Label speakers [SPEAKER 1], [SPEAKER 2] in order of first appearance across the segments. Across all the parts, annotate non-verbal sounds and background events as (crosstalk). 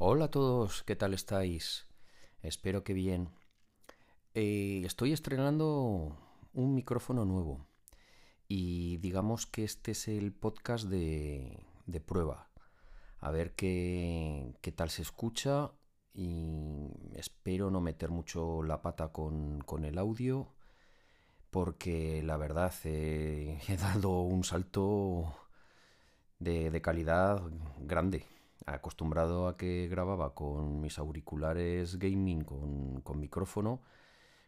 [SPEAKER 1] Hola a todos, ¿qué tal estáis? Espero que bien. Eh, estoy estrenando un micrófono nuevo y digamos que este es el podcast de, prueba. A ver qué, qué, tal se escucha y espero no meter mucho la pata con, con el audio porque la verdad eh, (laughs) he dado un salto de, de calidad grande acostumbrado a que grababa con mis auriculares gaming con, con micrófono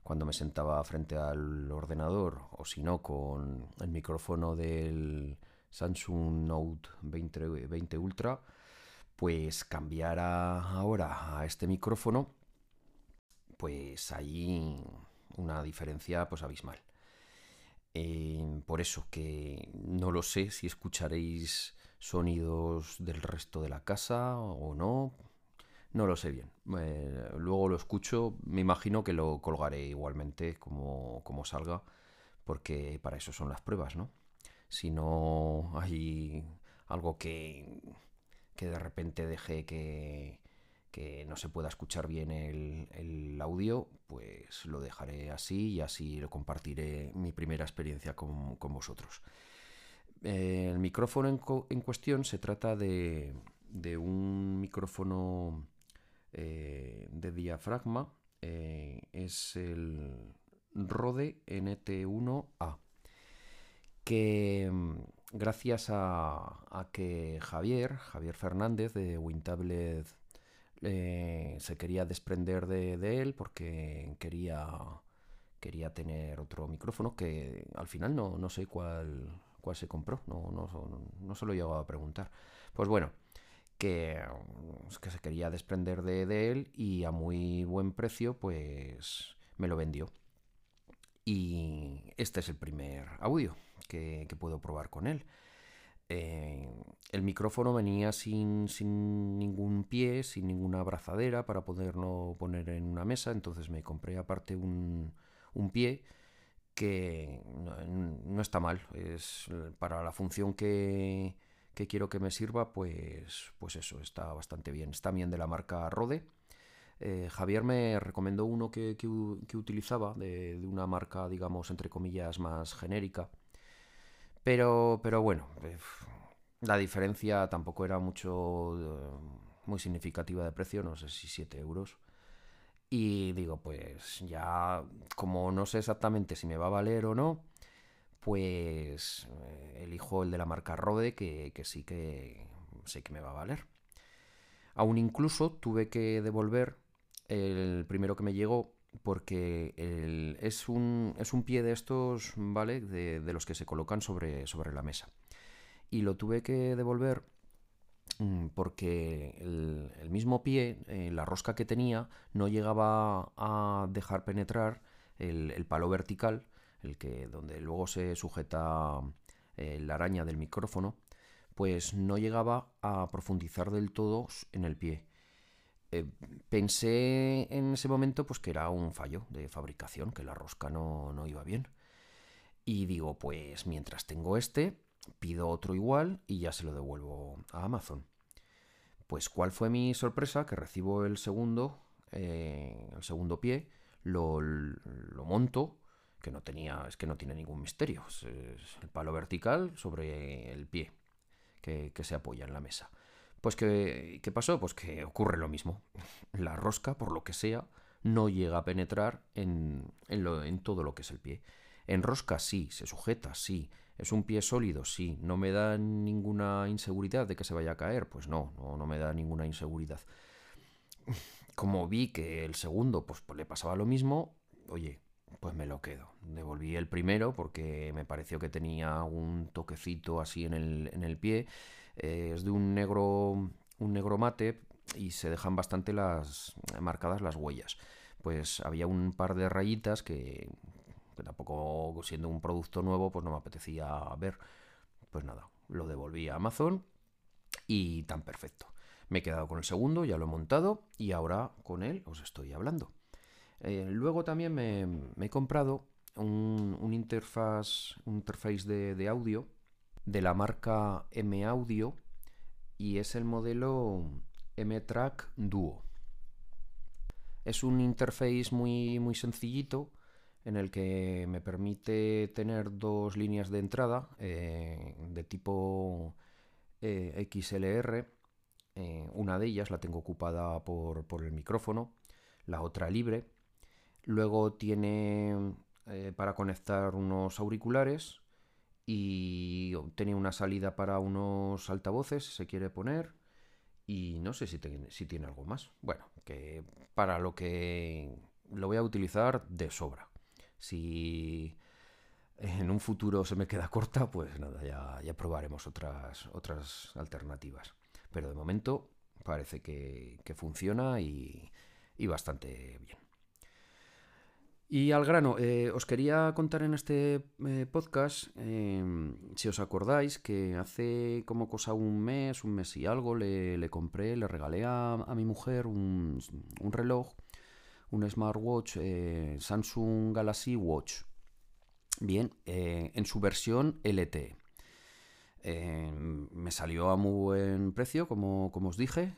[SPEAKER 1] cuando me sentaba frente al ordenador o si no con el micrófono del Samsung Note 20, 20 Ultra pues cambiar ahora a este micrófono pues hay una diferencia pues abismal. Eh, por eso que no lo sé si escucharéis sonidos del resto de la casa o no. No lo sé bien. Eh, luego lo escucho, me imagino que lo colgaré igualmente como, como salga, porque para eso son las pruebas, ¿no? Si no hay algo que, que de repente deje que, que no se pueda escuchar bien el, el, audio, pues lo dejaré así y así lo compartiré mi primera experiencia con, con vosotros el micrófono en, cuestión se trata de, un micrófono eh, de diafragma. Eh, es el Rode NT1A. Que mm, gracias a, que Javier, Javier Fernández de WinTablet, eh, se quería desprender de, de, él porque quería, quería tener otro micrófono que al final no, no sé cuál cuál se compró, no, no, no se lo he llegado a preguntar. Pues bueno, que, que se quería desprender de, de, él y a muy buen precio pues me lo vendió. Y este es el primer audio que, que puedo probar con él. Eh, el micrófono venía sin, sin, ningún pie, sin ninguna abrazadera para poderlo poner en una mesa, entonces me compré aparte un, un pie que no, está mal. Es para la función que, que, quiero que me sirva, pues, pues eso, está bastante bien. Está bien de la marca Rode. Eh, Javier me recomendó uno que, que, utilizaba, de, de, una marca, digamos, entre comillas, más genérica. Pero, pero bueno, eh, la diferencia tampoco era mucho, eh, muy significativa de precio, no sé si 7 euros. Y digo, pues ya como no sé exactamente si me va a valer o no, pues eh, elijo el de la marca Rode, que, que, sí que sé que me va a valer. Aún incluso tuve que devolver el primero que me llegó porque el, es, un, es un pie de estos, ¿vale? De, de los que se colocan sobre, sobre la mesa. Y lo tuve que devolver porque el, mismo pie, eh, la rosca que tenía, no llegaba a dejar penetrar el, palo vertical, el que donde luego se sujeta eh, la araña del micrófono, pues no llegaba a profundizar del todo en el pie. Eh, pensé en ese momento pues que era un fallo de fabricación, que la rosca no, no iba bien. Y digo, pues mientras tengo este, pido otro igual y ya se lo devuelvo a Amazon. Pues cuál fue mi sorpresa que recibo el segundo, eh, el segundo pie, lo, lo, monto, que no tenía, es que no tiene ningún misterio, es, el palo vertical sobre el pie que, que, se apoya en la mesa. Pues ¿qué, ¿qué pasó? Pues que ocurre lo mismo. (laughs) La rosca, por lo que sea, no llega a penetrar en, en, lo, en todo lo que es el pie. En rosca sí, se sujeta, sí, ¿Es un pie sólido? Sí. ¿No me da ninguna inseguridad de que se vaya a caer? Pues no, no, no me da ninguna inseguridad. Como vi que el segundo pues, pues, le pasaba lo mismo, oye, pues me lo quedo. Devolví el primero porque me pareció que tenía un toquecito así en el, en el pie. Eh, es de un negro, un negro mate y se dejan bastante las marcadas las huellas. Pues había un par de rayitas que, tampoco siendo un producto nuevo, pues no me apetecía ver. Pues nada, lo devolví a Amazon y tan perfecto. Me he quedado con el segundo, ya lo he montado y ahora con él os estoy hablando. Eh, luego también me, me, he comprado un, un interfaz, un interface de, de, audio de la marca M Audio y es el modelo M-Track Duo. Es un interface muy, muy sencillito en el que me permite tener dos líneas de entrada eh, de tipo eh, XLR. Eh, una de ellas la tengo ocupada por, el micrófono, la otra libre. Luego tiene para conectar unos auriculares y tiene una salida para unos altavoces, si se quiere poner. Y no sé si, si tiene algo más. Bueno, que para lo que lo voy a utilizar de sobra. Si en un futuro se me queda corta, pues nada, ya, probaremos otras, otras alternativas. Pero de momento parece que, funciona y, bastante bien. Y al grano, eh, os quería contar en este eh, podcast, em, si os acordáis, que hace como cosa un mes, un mes y algo, le, compré, le regalé a, mi mujer un, un reloj un smartwatch eh, Samsung Galaxy Watch. Bien, eh, en su versión LTE. Eh, me salió a muy buen precio, como, como os dije,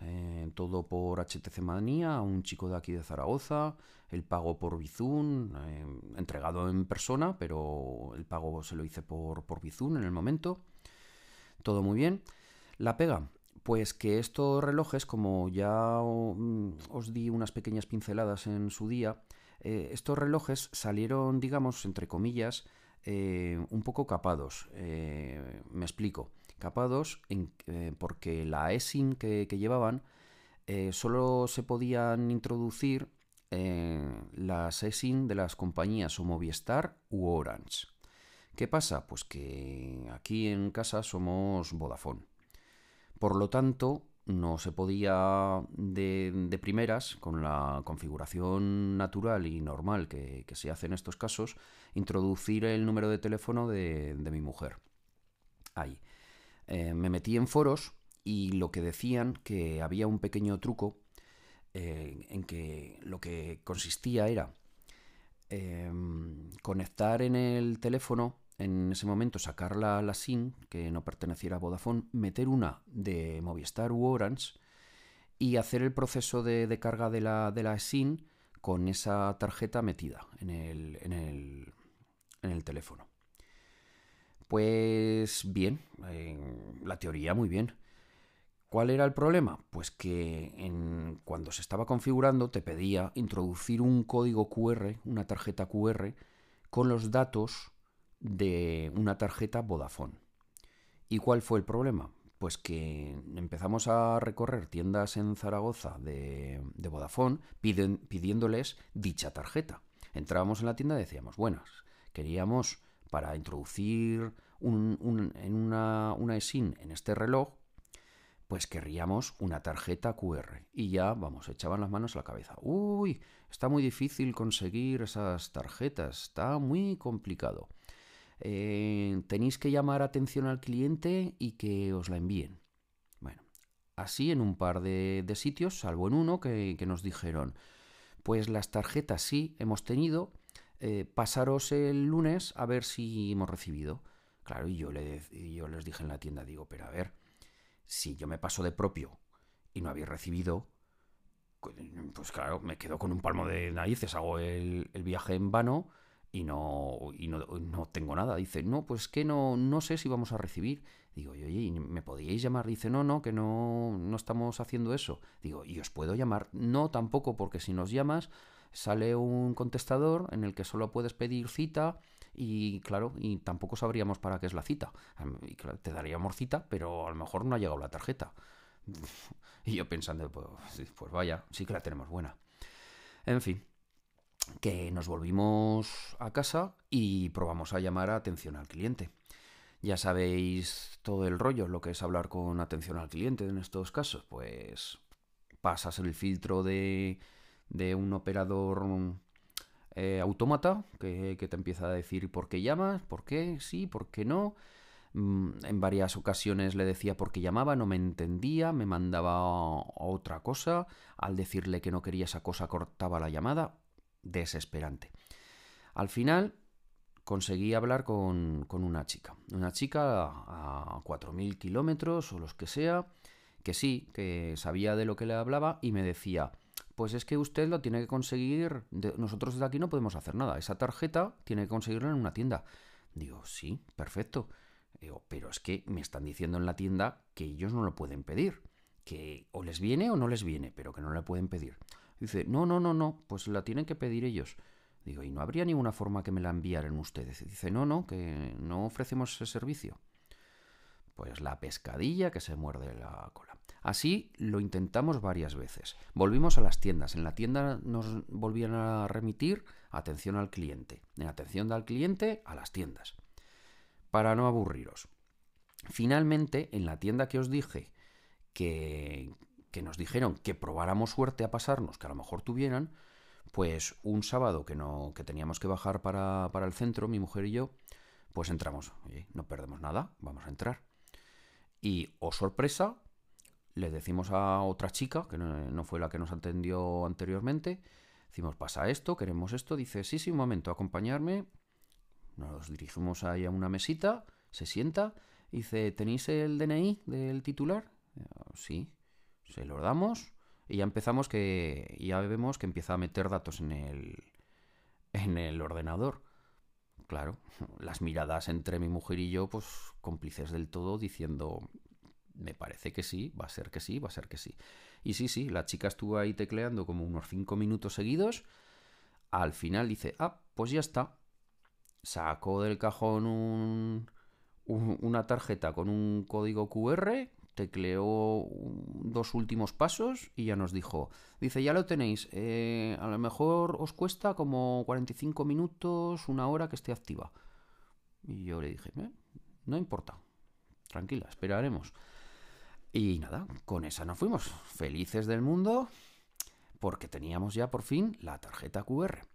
[SPEAKER 1] todo por HTC Manía, un chico de aquí de Zaragoza, el pago por Bizun, entregado en persona, pero el pago se lo hice por, por Bizun en el momento. Todo muy bien. La pega, pues que estos relojes, como ya mm, os di unas pequeñas pinceladas en su día, eh, estos relojes salieron, digamos, entre comillas, eh, un poco capados. Eh, me explico. Capados porque la eSIM que, llevaban solo se podían introducir las eSIM de las compañías o Movistar u Orange. ¿Qué pasa? Pues que aquí en casa somos Vodafone. Por lo tanto, no se podía de, primeras, con la configuración natural y normal que, se hace en estos casos, introducir el número de teléfono de, mi mujer. Ahí. Eh, me metí en foros y lo que decían que había un pequeño truco eh, en que lo que consistía era em, conectar en el teléfono en ese momento sacar la, SIM, que no perteneciera a Vodafone, meter una de Movistar u Orange y hacer el proceso de, carga de la, de la SIM con esa tarjeta metida en el, en el, en el teléfono. Pues bien, la teoría muy bien. ¿Cuál era el problema? Pues que cuando se estaba configurando te pedía introducir un código QR, una tarjeta QR, con los datos de una tarjeta Vodafone. ¿Y cuál fue el problema? Pues que empezamos a recorrer tiendas en Zaragoza de, Vodafone pidiéndoles dicha tarjeta. Entrábamos en la tienda y decíamos, buenas, queríamos para introducir un, en una, una en este reloj, pues querríamos una tarjeta QR. Y ya, vamos, echaban las manos a la cabeza. Uy, está muy difícil conseguir esas tarjetas, está muy complicado. Eh, tenéis que llamar atención al cliente y que os la envíen. Bueno, así en un par de, sitios, salvo en uno que, nos dijeron, pues las tarjetas sí hemos tenido, eh, pasaros el lunes a ver si hemos recibido. Claro, y yo, le, yo les dije en la tienda, digo, pero a ver, si yo me paso de propio y no habéis recibido, pues claro, me quedo con un palmo de narices, hago el viaje en vano y no, y no, no, tengo nada. Dice, no, pues que no, no sé si vamos a recibir. Digo, oye, ¿me podíais llamar? Dice, no, no, que no, no estamos haciendo eso. Digo, ¿y os puedo llamar? No, tampoco, porque si nos llamas, sale un contestador en el que solo puedes pedir cita y claro, y tampoco sabríamos para qué es la cita. Y claro, te daríamos cita, pero a lo mejor no ha llegado la tarjeta. (laughs) Y yo pensando, pues, pues vaya, sí que la tenemos buena. En fin, que nos volvimos a casa y probamos a llamar a atención al cliente. Ya sabéis todo el rollo, lo que es hablar con atención al cliente en estos casos. Pues pasas el filtro de, un operador eh, autómata que, que, te empieza a decir por qué llamas, por qué sí, por qué no. Mm, en varias ocasiones le decía por qué llamaba, no me entendía, me mandaba otra cosa. Al decirle que no quería esa cosa cortaba la llamada desesperante. Al final conseguí hablar con, una chica, una chica a 4.000 kilómetros o los que sea, que sí, que sabía de lo que le hablaba y me decía, pues es que usted lo tiene que conseguir, nosotros desde aquí no podemos hacer nada, esa tarjeta tiene que conseguirla en una tienda. Digo, sí, perfecto. Digo, pero es que me están diciendo en la tienda que ellos no lo pueden pedir, que o les viene o no les viene, pero que no le pueden pedir. Dice, no, no, no, no, pues la tienen que pedir ellos. Digo, ¿y no habría ninguna forma que me la enviaran ustedes? Dice, no, no, que no ofrecemos ese servicio. Pues la pescadilla que se muerde la cola. Así lo intentamos varias veces. Volvimos a las tiendas. En la tienda nos volvían a remitir atención al cliente. En atención al cliente, a las tiendas. Para no aburriros. Finalmente, en la tienda que os dije que, que nos dijeron que probáramos suerte a pasarnos, que a lo mejor tuvieran, pues un sábado que, no, que teníamos que bajar para, para el centro, mi mujer y yo, pues entramos. Oye, no perdemos nada, vamos a entrar. Y, oh sorpresa, le decimos a otra chica, que no, fue la que nos atendió anteriormente, decimos, pasa esto, queremos esto, dice, sí, sí, un momento, acompañarme. Nos dirigimos ahí a una mesita, se sienta, dice, ¿tenéis el DNI del titular? Sí, se lo damos y ya empezamos que, ya vemos que empieza a meter datos en el, en el ordenador. Claro, (laughs) las miradas entre mi mujer y yo, pues cómplices del todo, diciendo, me parece que sí, va a ser que sí, va a ser que sí. Y sí, sí, la chica estuvo ahí tecleando como unos cinco minutos seguidos. Al final dice, ah, pues ya está. Sacó del cajón un, una tarjeta con un código QR, tecleó dos últimos pasos y ya nos dijo, dice, ya lo tenéis, eh, a lo mejor os cuesta como 45 minutos, una hora que esté activa. Y yo le dije, no importa, tranquila, esperaremos. Y nada, con esa nos fuimos, felices del mundo, porque teníamos ya por fin la tarjeta QR.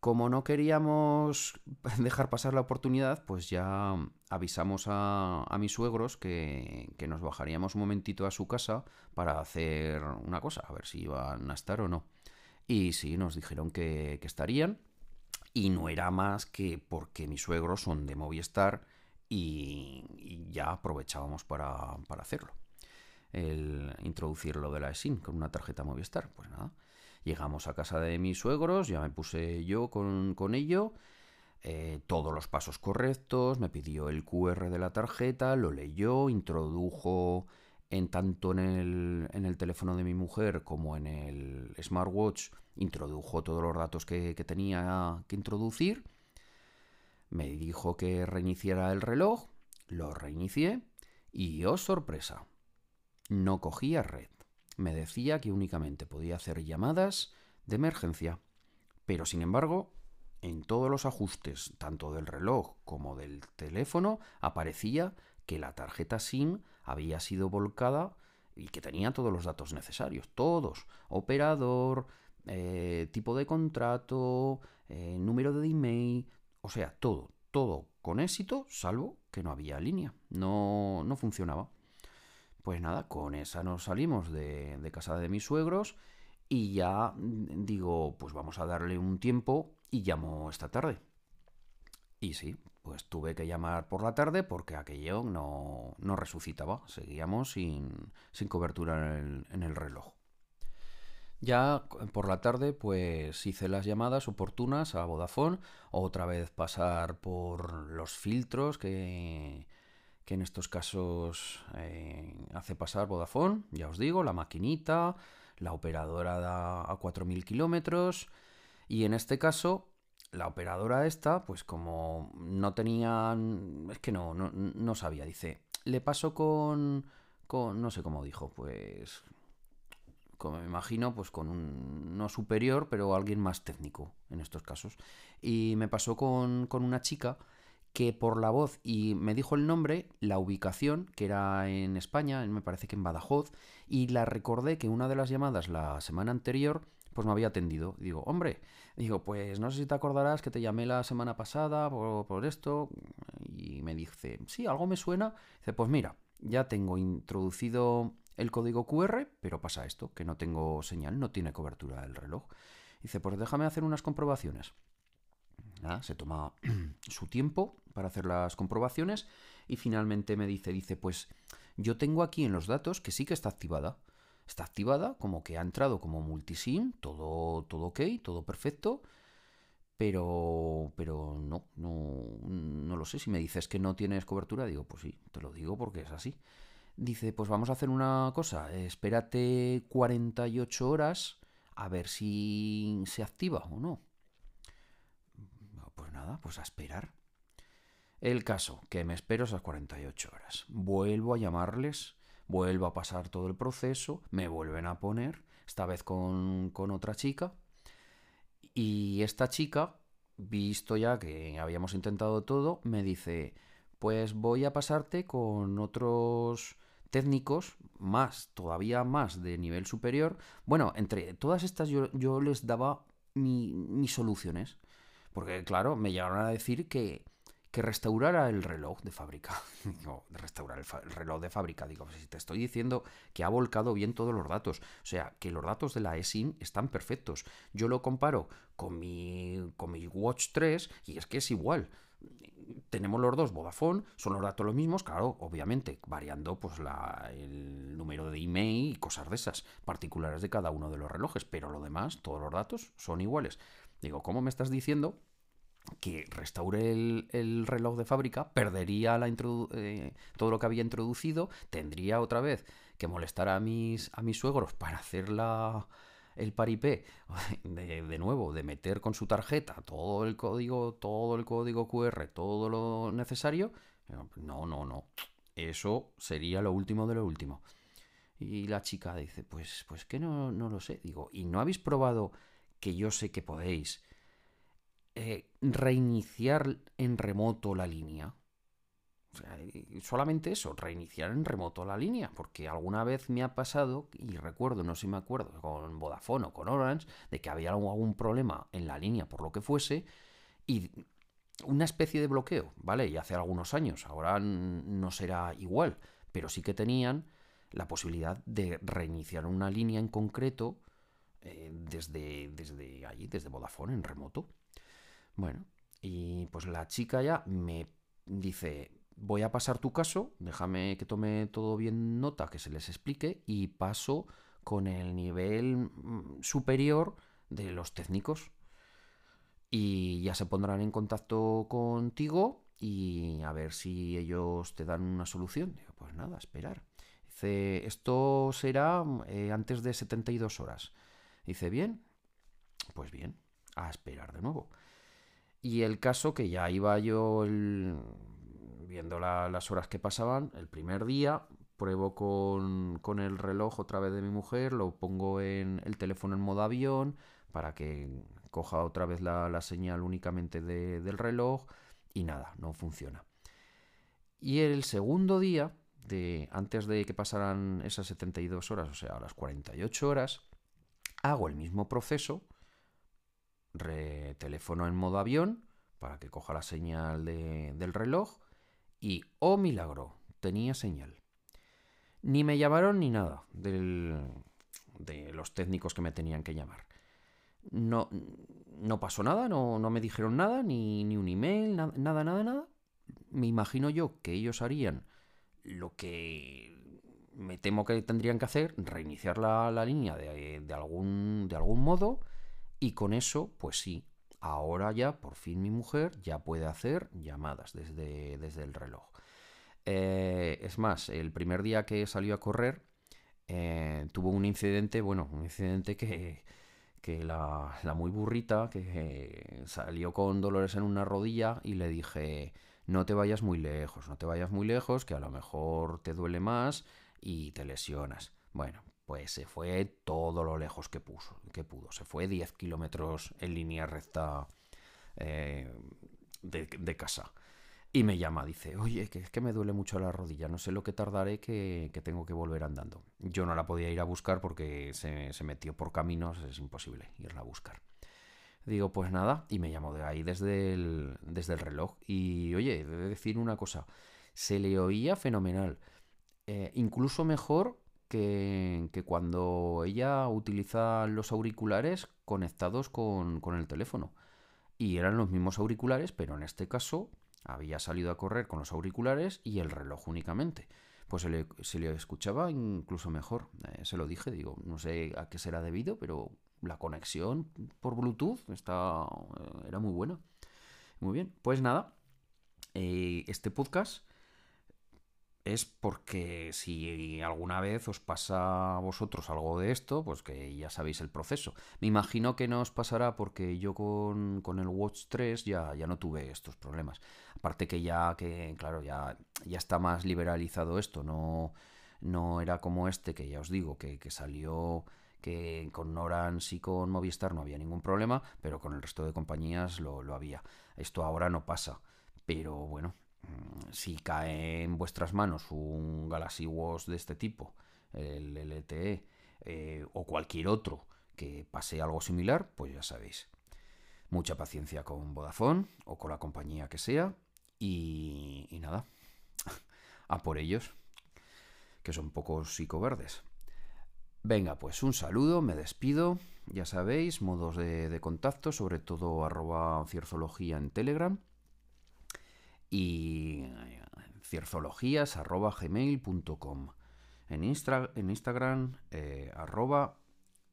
[SPEAKER 1] Como no queríamos (laughs) dejar pasar la oportunidad, pues ya avisamos a, mis suegros que, nos bajaríamos un momentito a su casa para hacer una cosa, a ver si iban a estar o no. Y sí, nos dijeron que, estarían. Y no era más que porque mis suegros son de Movistar y, ya aprovechábamos para hacerlo el introducir lo de la SIM con una tarjeta Movistar. Pues nada, llegamos a casa de mis suegros, ya me puse yo con, ello, eh, todos los pasos correctos, me pidió el QR de la tarjeta, lo leyó, introdujo en tanto en el, en el teléfono de mi mujer como en el smartwatch, introdujo todos los datos que, que tenía que introducir, me dijo que reiniciara el reloj, lo reinicié y oh sorpresa, no cogía red. Me decía que únicamente podía hacer llamadas de emergencia. Pero sin embargo, en todos los ajustes, tanto del reloj como del teléfono, aparecía que la tarjeta SIM había sido volcada y que tenía todos los datos necesarios, todos, operador, eh, tipo de contrato, eh, número de email, o sea, todo, todo con éxito, salvo que no había línea, no, no funcionaba. Pues nada, con esa nos salimos de, casa de mis suegros y ya digo, pues vamos a darle un tiempo y llamo esta tarde. Y sí, pues tuve que llamar por la tarde porque aquello no, no resucitaba, seguíamos sin, sin cobertura en el, en el reloj. Ya por la tarde pues hice las llamadas oportunas a Vodafone, otra vez pasar por los filtros que, que en estos casos eh, hace pasar Vodafone, ya os digo, la maquinita, la operadora da a 4.000 kilómetros y en este caso la operadora esta, pues como no tenía, es que no, no, sabía, dice, le paso con, con, no sé cómo dijo, pues, como me imagino, pues con un, no superior, pero alguien más técnico en estos casos. Y me pasó con, con una chica que por la voz y me dijo el nombre, la ubicación, que era en España, me parece que en Badajoz, y la recordé que una de las llamadas la semana anterior pues me había atendido. Digo, hombre, digo, pues no sé si te acordarás que te llamé la semana pasada por, por esto, y me dice, sí, algo me suena. Dice, pues mira, ya tengo introducido el código QR, pero pasa esto, que no tengo señal, no tiene cobertura el reloj. Dice, pues déjame hacer unas comprobaciones. Se toma (clears throat) su tiempo para hacer las comprobaciones y finalmente me dice, dice, pues yo tengo aquí en los datos que sí que está activada. Está activada, como que ha entrado como multisim, todo, todo ok, todo perfecto, pero, pero no, no, no lo sé. Si me dices que no tienes cobertura, digo, pues sí, te lo digo porque es así. Dice, pues vamos a hacer una cosa, espérate 48 horas a ver si se activa o no. Pues nada, pues a esperar. El caso, que me espero esas 48 horas. Vuelvo a llamarles, vuelvo a pasar todo el proceso, me vuelven a poner, esta vez con, con otra chica, y esta chica, visto ya que habíamos intentado todo, me dice, pues voy a pasarte con otros técnicos más, todavía más de nivel superior. Bueno, entre todas estas yo, yo les daba mis soluciones. Porque, claro, me llegaron a decir que, que restaurara el reloj de fábrica. (laughs) Digo, restaurar el, el, reloj de fábrica. Digo, si te estoy diciendo que ha volcado bien todos los datos. O sea, que los datos de la ESIN están perfectos. Yo lo comparo con mi, con mi Watch 3 y es que es igual tenemos los dos Vodafone, son los datos los mismos, claro, obviamente, variando pues la, el número de email y cosas de esas particulares de cada uno de los relojes, pero lo demás, todos los datos son iguales. Digo, ¿cómo me estás diciendo que restaure el, reloj de fábrica, perdería la eh, todo lo que había introducido, tendría otra vez que molestar a mis, a mis suegros para hacer la, el paripé (laughs) de, de, nuevo, de meter con su tarjeta todo el código, todo el código QR, todo lo necesario, no, no, no. Eso sería lo último de lo último. Y la chica dice, pues, pues que no, no lo sé. Digo, ¿y no habéis probado que yo sé que podéis eh, reiniciar en remoto la línea? O sea, solamente eso, reiniciar en remoto la línea, porque alguna vez me ha pasado, y recuerdo, no sé si me acuerdo, con Vodafone o con Orange, de que había algún problema en la línea por lo que fuese, y una especie de bloqueo, ¿vale? Y hace algunos años, ahora no será igual, pero sí que tenían la posibilidad de reiniciar una línea en concreto eh, desde, desde allí, desde Vodafone, en remoto. Bueno, y pues la chica ya me dice, voy a pasar tu caso, déjame que tome todo bien nota, que se les explique y paso con el nivel mm, superior de los técnicos. Y ya se pondrán en contacto contigo y a ver si ellos te dan una solución. Digo, pues nada, esperar. Dice, esto será eh, antes de 72 horas. Dice, bien, pues bien, a esperar de nuevo. Y el caso que ya iba yo viendo las horas que pasaban, el primer día pruebo con, el reloj otra vez de mi mujer, lo pongo en el teléfono en modo avión para que coja otra vez la, señal únicamente del reloj y nada, no funciona. Y el segundo día, de, antes de que pasaran esas 72 horas, o sea, las 48 horas, hago el mismo proceso, teléfono en modo avión para que coja la señal del reloj y, oh milagro, tenía señal. Ni me llamaron ni nada de los técnicos que me tenían que llamar. No, no pasó nada, no, no me dijeron nada, ni, ni un email, nada, nada, nada, nada. Me imagino yo que ellos harían lo que me temo que tendrían que hacer, reiniciar la, la línea de, de, algún, de algún modo, y con eso, pues sí, ahora ya, por fin mi mujer ya puede hacer llamadas desde, desde el reloj. Eh, es más, el primer día que salió a correr, eh, tuvo un incidente, bueno, un incidente que, que la, la, muy burrita, que salió con dolores en una rodilla y le dije, no te vayas muy lejos, no te vayas muy lejos, que a lo mejor te duele más y te lesionas. Bueno, pues se fue todo lo lejos que, puso, que pudo. Se fue 10 kilómetros en línea recta eh, de, casa. Y me llama, dice, oye, que es que me duele mucho la rodilla, no sé lo que tardaré que, tengo que volver andando. Yo no la podía ir a buscar porque se, metió por caminos, es imposible irla a buscar. Digo, pues nada, y me llamó de ahí desde el, desde el reloj. Y oye, he de decir una cosa, se le oía fenomenal. Eh, incluso mejor que, cuando ella utiliza los auriculares conectados con, el teléfono. y eran los mismos auriculares, pero en este caso había salido a correr con los auriculares y el reloj únicamente. Pues se le, escuchaba incluso mejor. Eh, se lo dije, digo, no sé a qué será debido, pero la conexión por Bluetooth está, eh, era muy buena. Muy bien, pues nada, este podcast es porque si alguna vez os pasa a vosotros algo de esto, pues que ya sabéis el proceso. Me imagino que no os pasará porque yo con, el Watch 3 ya, ya no tuve estos problemas. Aparte que ya, que claro, ya, ya está más liberalizado esto, no, no era como este que ya os digo, que, salió que con Norans y con Movistar no había ningún problema, pero con el resto de compañías lo, lo había. Esto ahora no pasa, pero bueno, si cae en vuestras manos un Galaxy Watch de este tipo, el LTE eh, o cualquier otro que pase algo similar, pues ya sabéis. Mucha paciencia con Vodafone o con la compañía que sea y, nada, (laughs) a por ellos, que son pocos psicoverdes. Venga, pues un saludo, me despido. Ya sabéis, modos de, de contacto, sobre todo arroba cierzología en Telegram y cierzologías.gmail.com en, en Instagram eh, arroba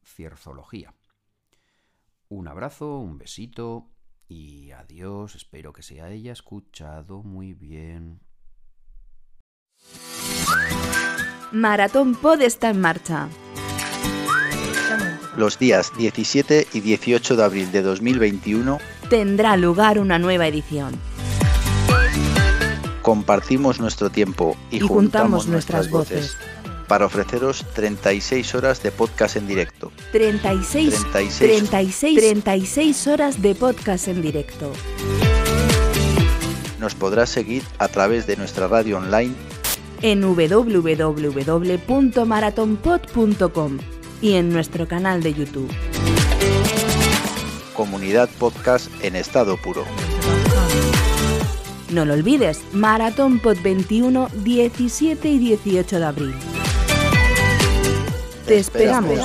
[SPEAKER 1] cierzología. Un abrazo, un besito y adiós. Espero que se haya escuchado muy bien.
[SPEAKER 2] Maratón Pod está en marcha.
[SPEAKER 3] Los días 17 y 18 de abril de 2021
[SPEAKER 2] tendrá lugar una nueva edición
[SPEAKER 3] compartimos nuestro tiempo y, juntamos, nuestras voces para ofreceros 36 horas de podcast en directo.
[SPEAKER 2] 36, 36, 36, 36 horas de podcast en directo.
[SPEAKER 3] Nos podrás seguir a través de nuestra radio online
[SPEAKER 2] en www.maratonpod.com y en nuestro canal de YouTube.
[SPEAKER 3] Comunidad Podcast en estado puro.
[SPEAKER 2] No lo olvides, Maratón Pod 21, 17 y 18 de abril. Te esperamos.